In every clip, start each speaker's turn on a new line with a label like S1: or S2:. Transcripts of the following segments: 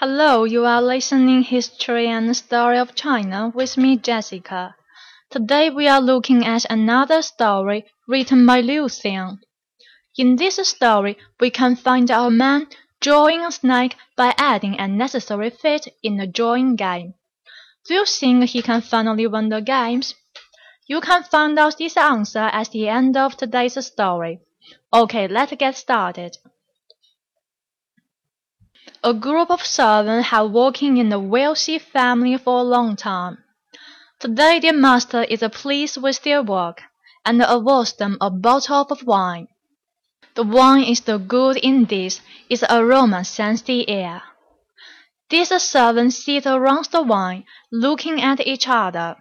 S1: Hello, you are listening History and Story of China with me, Jessica. Today we are looking at another story written by Liu Xiang. In this story, we can find a man drawing a snake by adding a necessary feet in the drawing game. Do you think he can finally win the games? You can find out this answer at the end of today's story. Okay, let's get started. A group of servants have working in a wealthy family for a long time. Today their master is pleased with their work, and awards them a bottle of wine. The wine is so good in this, its aroma sends the air. These servants sit around the wine, looking at each other.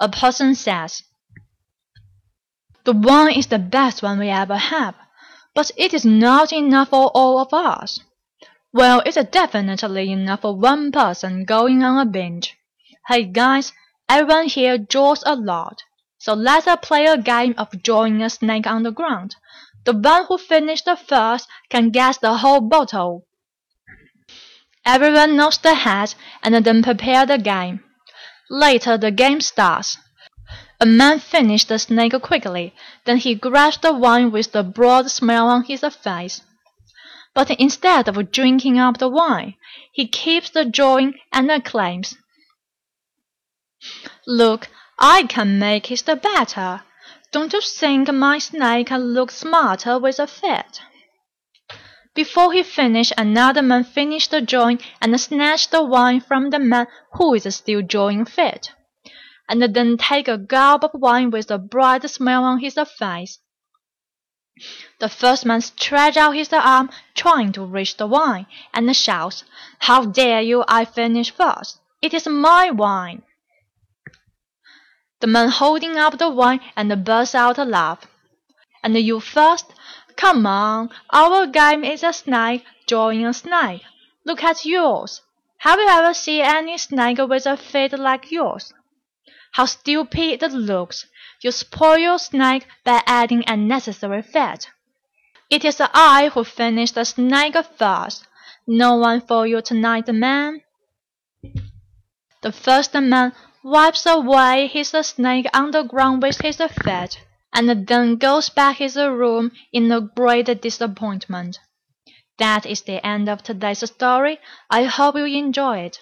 S1: A person says, The wine is the best one we ever have, but it is not enough for all of us. Well, it's definitely enough for one person going on a binge. Hey guys, everyone here draws a lot. So let's play a game of drawing a snake on the ground. The one who finished first can guess the whole bottle. Everyone nods their heads and then prepare the game. Later the game starts. A man finished the snake quickly, then he grabs the wine with the broad smile on his face. But instead of drinking up the wine, he keeps the drawing and exclaims, Look, I can make it better. Don't you think my snake can look smarter with a fit? Before he finished, another man finished the drawing and snatched the wine from the man who is still drawing fit, and then take a gulp of wine with a bright smile on his face. The first man stretches out his arm, trying to reach the wine, and shouts, How dare you! I finish first. It is my wine. The man holding up the wine and bursts out a laugh. And you first? Come on, our game is a snake drawing a snake. Look at yours. Have you ever seen any snake with a feet like yours? How stupid it looks! You spoil your snake by adding unnecessary fat. It is I who finished the snake first. No one for you tonight, man. The first man wipes away his snake on the ground with his feet, and then goes back his room in a great disappointment. That is the end of today's story. I hope you enjoy it.